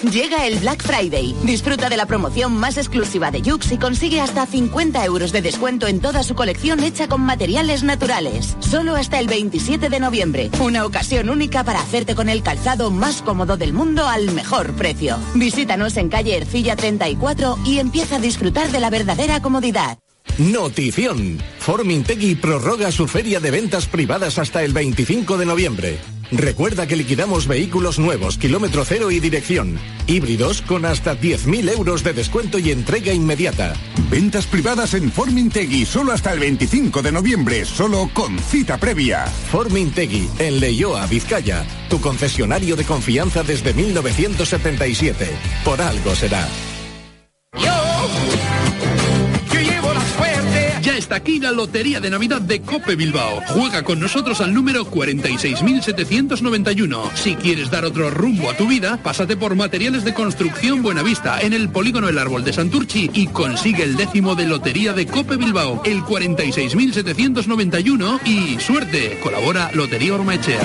[laughs] Llega el Black Friday. Disfruta de la promoción más exclusiva de Yux y consigue hasta 50 euros de descuento en toda su colección hecha con materiales naturales. Solo hasta el 27 de noviembre. Una ocasión única para hacerte con el calzado más cómodo del mundo al mejor precio. Visítanos en calle Ercilla 34 y empieza a disfrutar de la verdadera comodidad. Notición. Formintegui prorroga su feria de ventas privadas hasta el 25 de noviembre. Recuerda que liquidamos vehículos nuevos, kilómetro cero y dirección. Híbridos con hasta 10.000 euros de descuento y entrega inmediata. Ventas privadas en Formintegui solo hasta el 25 de noviembre, solo con cita previa. Formintegui, en Leioa, Vizcaya. Tu concesionario de confianza desde 1977. Por algo será. Yo está aquí la Lotería de Navidad de Cope Bilbao. Juega con nosotros al número 46.791. Si quieres dar otro rumbo a tu vida, pásate por Materiales de Construcción Buenavista en el Polígono El Árbol de Santurchi y consigue el décimo de Lotería de Cope Bilbao, el 46.791 y suerte. Colabora Lotería Ormaechea.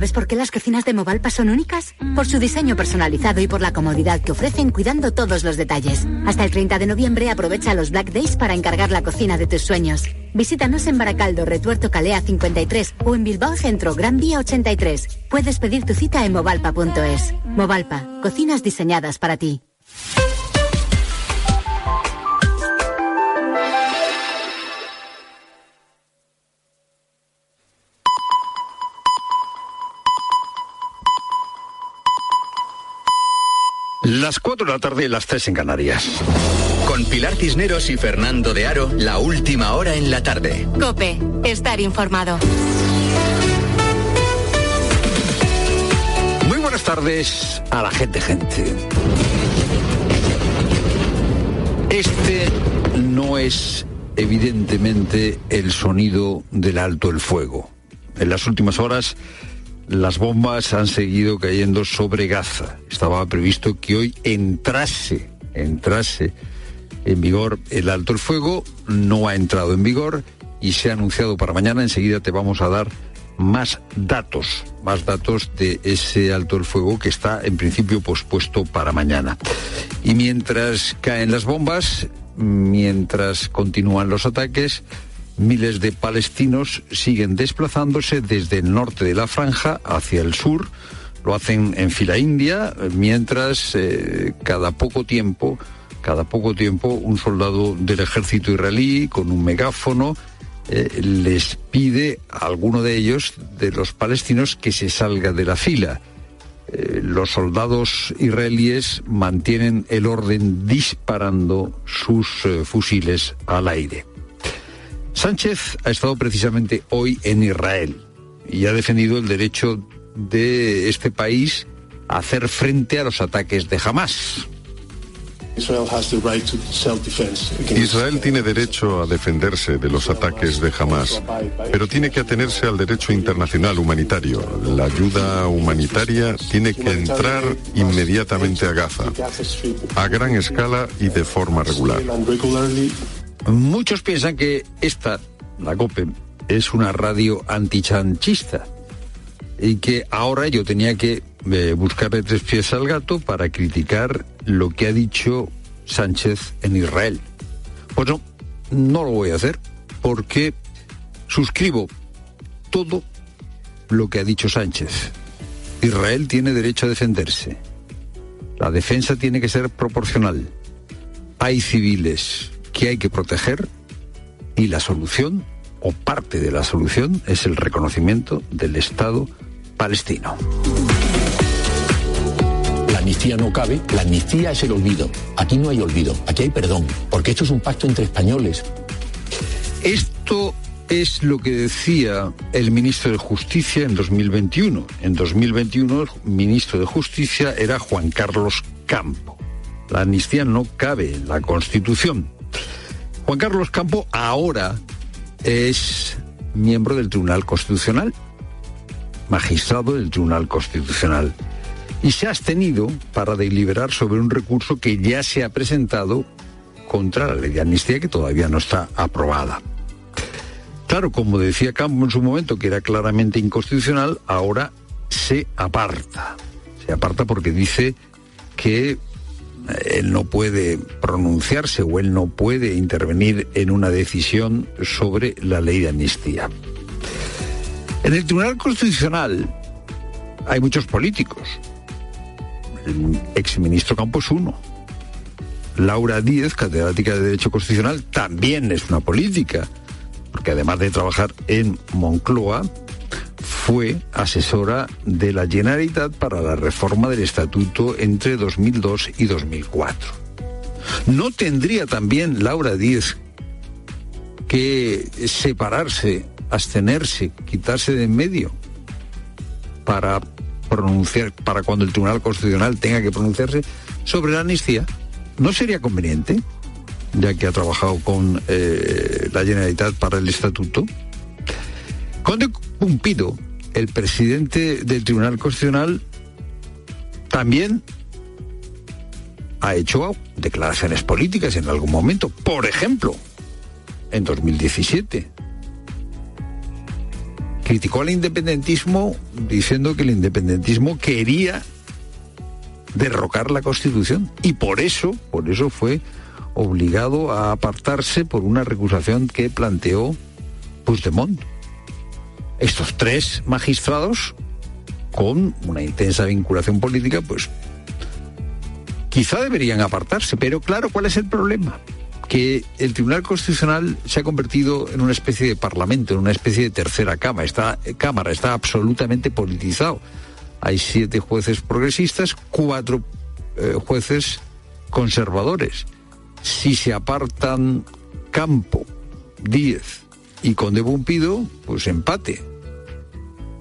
¿Sabes por qué las cocinas de Movalpa son únicas? Por su diseño personalizado y por la comodidad que ofrecen cuidando todos los detalles. Hasta el 30 de noviembre aprovecha los Black Days para encargar la cocina de tus sueños. Visítanos en Baracaldo, Retuerto Calea 53 o en Bilbao Centro, Gran Vía 83. Puedes pedir tu cita en movalpa.es. Movalpa, cocinas diseñadas para ti. Las 4 de la tarde y las 3 en Canarias. Con Pilar Cisneros y Fernando de Aro, la última hora en la tarde. Cope, estar informado. Muy buenas tardes a la gente, gente. Este no es evidentemente el sonido del alto el fuego. En las últimas horas las bombas han seguido cayendo sobre Gaza. Estaba previsto que hoy entrase, entrase en vigor el alto el fuego, no ha entrado en vigor y se ha anunciado para mañana. Enseguida te vamos a dar más datos, más datos de ese alto el fuego que está en principio pospuesto para mañana. Y mientras caen las bombas, mientras continúan los ataques, Miles de palestinos siguen desplazándose desde el norte de la franja hacia el sur. Lo hacen en fila india, mientras eh, cada poco tiempo, cada poco tiempo, un soldado del ejército israelí con un megáfono eh, les pide a alguno de ellos, de los palestinos, que se salga de la fila. Eh, los soldados israelíes mantienen el orden disparando sus fusiles al aire. Sánchez ha estado precisamente hoy en Israel y ha defendido el derecho de este país a hacer frente a los ataques de Hamas. Israel tiene derecho a defenderse de los ataques de Hamas, pero tiene que atenerse al derecho internacional humanitario. La ayuda humanitaria tiene que entrar inmediatamente a Gaza, a gran escala y de forma regular. Muchos piensan que esta, la COPE, es una radio antichanchista y que ahora yo tenía que eh, buscarle tres pies al gato para criticar lo que ha dicho Sánchez en Israel. Pues no, no lo voy a hacer porque suscribo todo lo que ha dicho Sánchez. Israel tiene derecho a defenderse. La defensa tiene que ser proporcional. Hay civiles que hay que proteger y la solución, o parte de la solución, es el reconocimiento del Estado palestino. La amnistía no cabe, la amnistía es el olvido. Aquí no hay olvido, aquí hay perdón, porque esto es un pacto entre españoles. Esto es lo que decía el ministro de Justicia en 2021. En 2021 el ministro de Justicia era Juan Carlos Campo. La amnistía no cabe en la Constitución. Juan Carlos Campo ahora es miembro del Tribunal Constitucional, magistrado del Tribunal Constitucional, y se ha abstenido para deliberar sobre un recurso que ya se ha presentado contra la ley de amnistía que todavía no está aprobada. Claro, como decía Campo en su momento, que era claramente inconstitucional, ahora se aparta. Se aparta porque dice que él no puede pronunciarse o él no puede intervenir en una decisión sobre la ley de amnistía. En el Tribunal Constitucional hay muchos políticos. El exministro Campos uno. Laura Díez, catedrática de Derecho Constitucional, también es una política, porque además de trabajar en Moncloa, fue asesora de la Generalitat para la reforma del estatuto entre 2002 y 2004. ¿No tendría también Laura Díez que separarse, abstenerse, quitarse de en medio para pronunciar, para cuando el Tribunal Constitucional tenga que pronunciarse sobre la amnistía? ¿No sería conveniente, ya que ha trabajado con eh, la Generalitat para el estatuto? Pumpido el presidente del Tribunal Constitucional también ha hecho declaraciones políticas en algún momento, por ejemplo, en 2017, criticó al independentismo diciendo que el independentismo quería derrocar la Constitución y por eso, por eso fue obligado a apartarse por una recusación que planteó Puigdemont. Estos tres magistrados, con una intensa vinculación política, pues quizá deberían apartarse, pero claro, ¿cuál es el problema? que el Tribunal Constitucional se ha convertido en una especie de parlamento, en una especie de tercera cámara, está, cámara, está absolutamente politizado. Hay siete jueces progresistas, cuatro eh, jueces conservadores. Si se apartan Campo, Díez y Conde Bumpido, pues empate.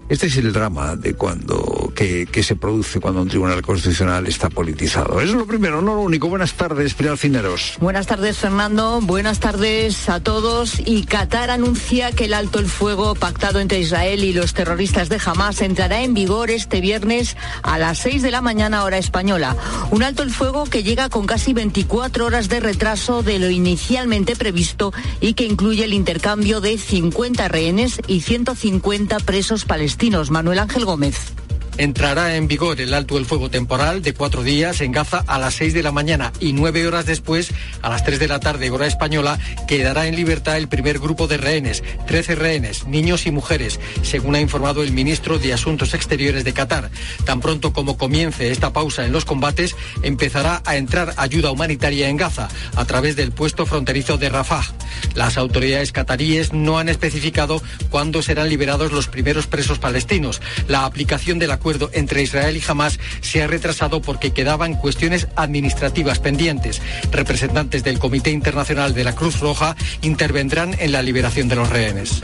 Este es el drama de cuando que, se produce cuando un tribunal constitucional está politizado. Eso es lo primero, no lo único. Buenas tardes, Pilar Cineros. Buenas tardes, Fernando. Buenas tardes a todos. Y Qatar anuncia que el alto el fuego pactado entre Israel y los terroristas de Hamas entrará en vigor este viernes a las 6 de la mañana hora española. Un alto el fuego que llega con casi 24 horas de retraso de lo inicialmente previsto y que incluye el intercambio de 50 rehenes y 150 presos palestinos Manuel Ángel Gómez entrará en vigor el alto el fuego temporal de cuatro días en Gaza a las seis de la mañana y nueve horas después, a las tres de la tarde, hora española, quedará en libertad el primer grupo de rehenes, trece rehenes, niños y mujeres, según ha informado el ministro de Asuntos Exteriores de Qatar. Tan pronto como comience esta pausa en los combates, empezará a entrar ayuda humanitaria en Gaza a través del puesto fronterizo de Rafah. Las autoridades cataríes no han especificado cuándo serán liberados los primeros presos palestinos. La aplicación del acuerdo entre Israel y Hamas se ha retrasado porque quedaban cuestiones administrativas pendientes. Representantes del Comité Internacional de la Cruz Roja intervendrán en la liberación de los rehenes.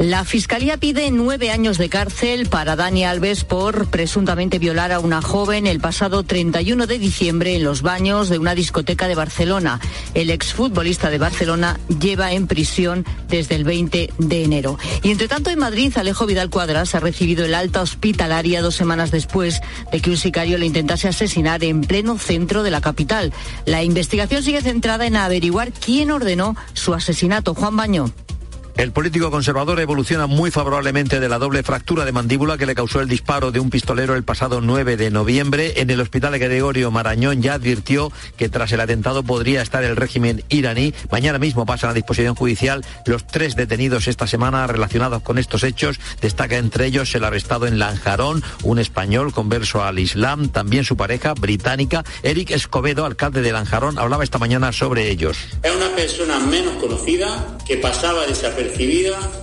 La Fiscalía pide nueve años de cárcel para Dani Alves por presuntamente violar a una joven el pasado 31 de diciembre en los baños de una discoteca de Barcelona. El exfutbolista de Barcelona lleva en prisión desde el 20 de enero. Y entre tanto en Madrid, Alejo Vidal Cuadras ha recibido el alta hospitalaria dos semanas después de que un sicario le intentase asesinar en pleno centro de la capital. La investigación sigue centrada en averiguar quién ordenó su asesinato. Juan Baño. El político conservador evoluciona muy favorablemente de la doble fractura de mandíbula que le causó el disparo de un pistolero el pasado 9 de noviembre. En el hospital Gregorio Marañón ya advirtió que tras el atentado podría estar el régimen iraní. Mañana mismo pasan a disposición judicial los tres detenidos esta semana relacionados con estos hechos. Destaca entre ellos el arrestado en Lanjarón, un español converso al Islam, también su pareja británica, Eric Escobedo, alcalde de Lanjarón, hablaba esta mañana sobre ellos. Es una persona menos conocida que pasaba desapercibida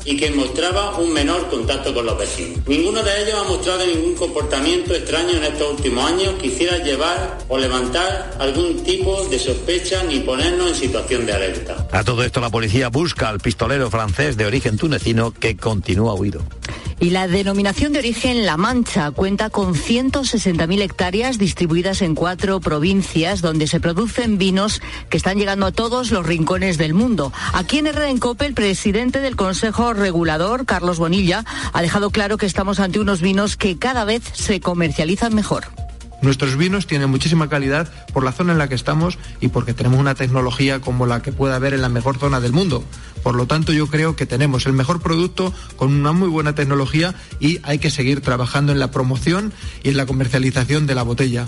y que mostraba un menor contacto con los vecinos. Ninguno de ellos ha mostrado ningún comportamiento extraño en estos últimos años que hiciera llevar o levantar algún tipo de sospecha ni ponernos en situación de alerta. A todo esto la policía busca al pistolero francés de origen tunecino que continúa huido. Y la denominación de origen La Mancha cuenta con 160.000 hectáreas distribuidas en cuatro provincias donde se producen vinos que están llegando a todos los rincones del mundo. Aquí en Herrera en Cope, el presidente del Consejo Regulador, Carlos Bonilla, ha dejado claro que estamos ante unos vinos que cada vez se comercializan mejor. Nuestros vinos tienen muchísima calidad por la zona en la que estamos y porque tenemos una tecnología como la que puede haber en la mejor zona del mundo. Por lo tanto, yo creo que tenemos el mejor producto con una muy buena tecnología y hay que seguir trabajando en la promoción y en la comercialización de la botella.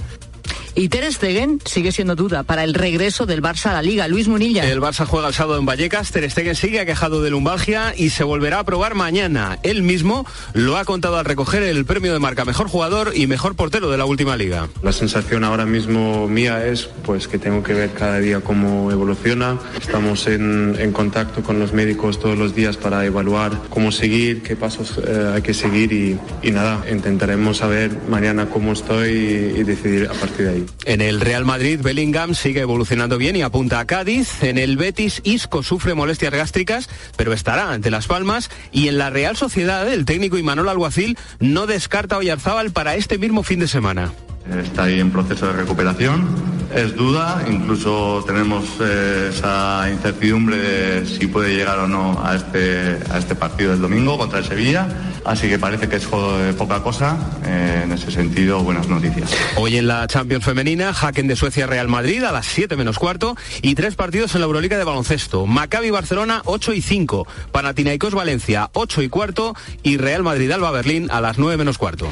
Y Ter Stegen sigue siendo duda para el regreso del Barça a la Liga. Luis Munilla. El Barça juega el sábado en Vallecas. Ter Stegen sigue aquejado de lumbalgia y se volverá a probar mañana. Él mismo lo ha contado al recoger el premio de marca Mejor Jugador y Mejor Portero de la última liga. La sensación ahora mismo mía es pues que tengo que ver cada día cómo evoluciona. Estamos en, contacto con los médicos todos los días para evaluar cómo seguir, qué pasos eh, hay que seguir y, nada, intentaremos saber mañana cómo estoy y decidir a partir de ahí. En el Real Madrid, Bellingham sigue evolucionando bien y apunta a Cádiz. En el Betis, Isco sufre molestias gástricas, pero estará ante Las Palmas. Y en la Real Sociedad, el técnico Imanol Alguacil no descarta a Oyarzábal para este mismo fin de semana. Está ahí en proceso de recuperación. Es duda, incluso tenemos eh, esa incertidumbre de si puede llegar o no a este, a este partido del domingo contra el Sevilla. Así que parece que es poca cosa. Eh, en ese sentido, buenas noticias. Hoy en la Champions Femenina, Hacken de Suecia Real Madrid a las 7 menos cuarto y tres partidos en la Euroliga de baloncesto. Maccabi Barcelona 8 y 5, Panathinaikos Valencia 8 y cuarto y Real Madrid Alba Berlín a las 9 menos cuarto.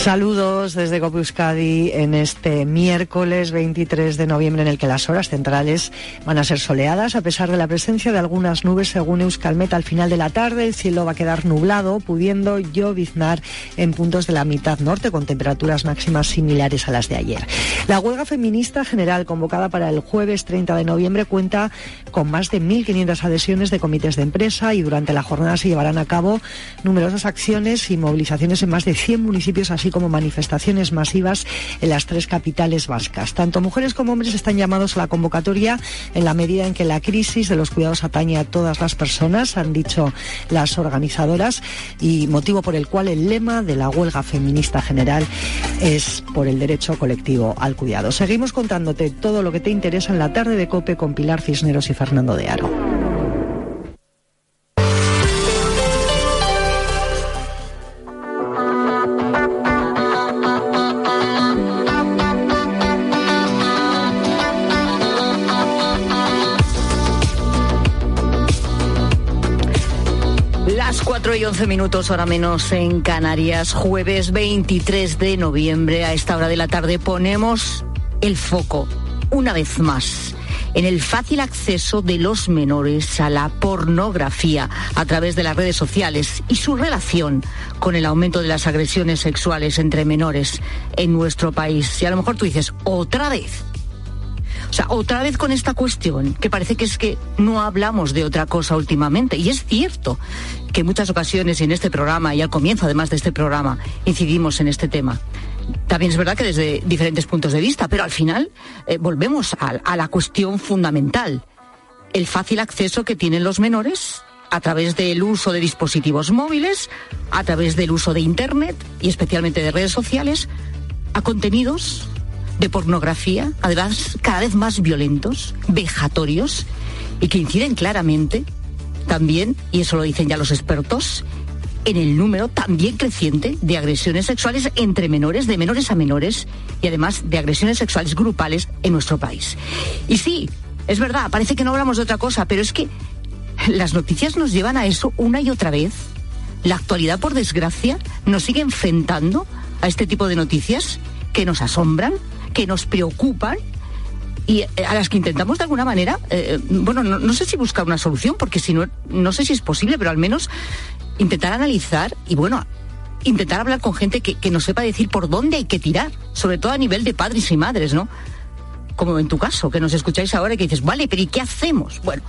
Saludos desde Cope en este miércoles 23 de noviembre en el que las horas centrales van a ser soleadas a pesar de la presencia de algunas nubes según Euskalmet al final de la tarde el cielo va a quedar nublado pudiendo lloviznar en puntos de la mitad norte con temperaturas máximas similares a las de ayer. La huelga feminista general convocada para el jueves 30 de noviembre cuenta con más de 1.500 adhesiones de comités de empresa y durante la jornada se llevarán a cabo numerosas acciones y movilizaciones en más de 100 municipios así como manifestaciones masivas en las tres capitales vascas. Tanto mujeres como hombres están llamados a la convocatoria en la medida en que la crisis de los cuidados atañe a todas las personas, han dicho las organizadoras, y motivo por el cual el lema de la huelga feminista general es por el derecho colectivo al cuidado. Seguimos contándote todo lo que te interesa en la tarde de COPE con Pilar Cisneros y Fernando de Aro. 11 minutos, hora menos en Canarias, jueves 23 de noviembre. A esta hora de la tarde ponemos el foco, una vez más, en el fácil acceso de los menores a la pornografía a través de las redes sociales y su relación con el aumento de las agresiones sexuales entre menores en nuestro país. Y a lo mejor tú dices, otra vez. O sea, otra vez con esta cuestión, que parece que es que no hablamos de otra cosa últimamente. Y es cierto que en muchas ocasiones en este programa y al comienzo además de este programa incidimos en este tema. También es verdad que desde diferentes puntos de vista, pero al final eh, volvemos a, la cuestión fundamental. El fácil acceso que tienen los menores a través del uso de dispositivos móviles, a través del uso de Internet y especialmente de redes sociales, a contenidos de pornografía, además cada vez más violentos, vejatorios y que inciden claramente también, y eso lo dicen ya los expertos, en el número también creciente de agresiones sexuales entre menores, de menores a menores, y además de agresiones sexuales grupales en nuestro país. Y sí, es verdad, parece que no hablamos de otra cosa, pero es que las noticias nos llevan a eso una y otra vez. La actualidad, por desgracia, nos sigue enfrentando a este tipo de noticias que nos asombran, que nos preocupan y eh, a las que intentamos de alguna manera, eh, bueno, no, sé si buscar una solución, porque si no, no sé si es posible, pero al menos intentar analizar y bueno, intentar hablar con gente que, que nos sepa decir por dónde hay que tirar, sobre todo a nivel de padres y madres, ¿no? como en tu caso, que nos escucháis ahora y que dices, vale, pero ¿y qué hacemos? Bueno,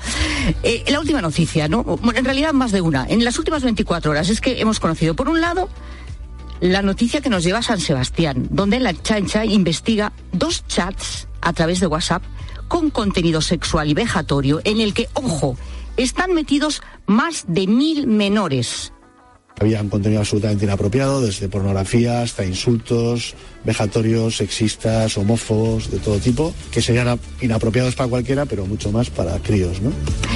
eh, la última noticia, ¿no? En realidad más de una. En las últimas 24 horas es que hemos conocido, por un lado, la noticia que nos lleva a San Sebastián, donde la chancha investiga dos chats a través de WhatsApp con contenido sexual y vejatorio en el que, ojo, están metidos más de mil menores. Había un contenido absolutamente inapropiado, desde pornografía hasta insultos, vejatorios, sexistas, homófobos, de todo tipo, que serían inapropiados para cualquiera, pero mucho más para críos, ¿no?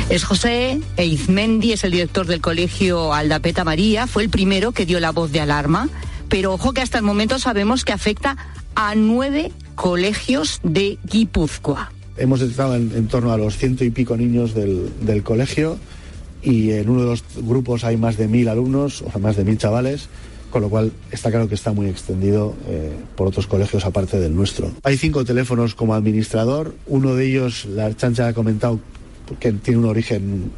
Es José Eizmendi, es el director del colegio Aldapeta María, fue el primero que dio la voz de alarma, pero ojo que hasta el momento sabemos que afecta a nueve colegios de Guipúzcoa. Hemos detectado en, torno a los ciento y pico niños del, colegio y en uno de los grupos hay más de mil alumnos, o sea, más de mil chavales, con lo cual está claro que está muy extendido eh, por otros colegios aparte del nuestro. Hay cinco teléfonos como administrador, uno de ellos, la chancha ha comentado que tiene un origen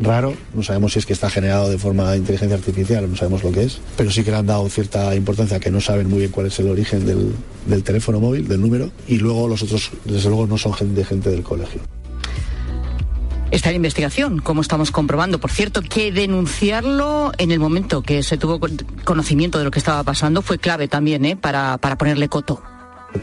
raro, no sabemos si es que está generado de forma de inteligencia artificial, no sabemos lo que es, pero sí que le han dado cierta importancia que no saben muy bien cuál es el origen del, teléfono móvil, del número, y luego los otros, desde luego, no son gente, gente del colegio. Está en investigación, como estamos comprobando. Por cierto, que denunciarlo en el momento que se tuvo conocimiento de lo que estaba pasando fue clave también ¿eh? para, para ponerle coto.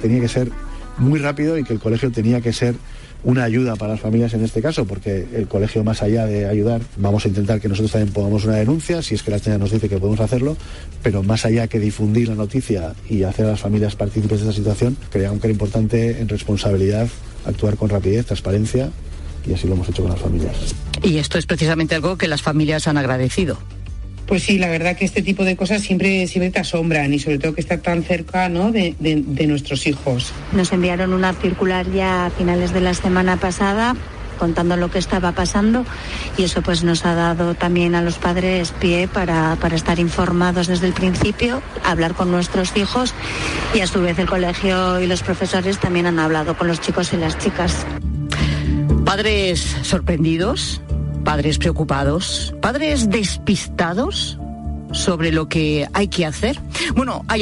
Tenía que ser muy rápido y que el colegio tenía que ser una ayuda para las familias en este caso, porque el colegio más allá de ayudar, vamos a intentar que nosotros también pongamos una denuncia, si es que la China nos dice que podemos hacerlo, pero más allá que difundir la noticia y hacer a las familias partícipes de esta situación, creíamos que era importante en responsabilidad actuar con rapidez, transparencia y así lo hemos hecho con las familias. Y esto es precisamente algo que las familias han agradecido. Pues sí, la verdad que este tipo de cosas siempre, siempre te asombran y sobre todo que está tan cerca ¿no? de, de, de nuestros hijos. Nos enviaron una circular ya a finales de la semana pasada contando lo que estaba pasando y eso pues nos ha dado también a los padres pie para, para estar informados desde el principio, hablar con nuestros hijos y a su vez el colegio y los profesores también han hablado con los chicos y las chicas. Padres sorprendidos, padres preocupados, padres despistados sobre lo que hay que hacer. Bueno, hay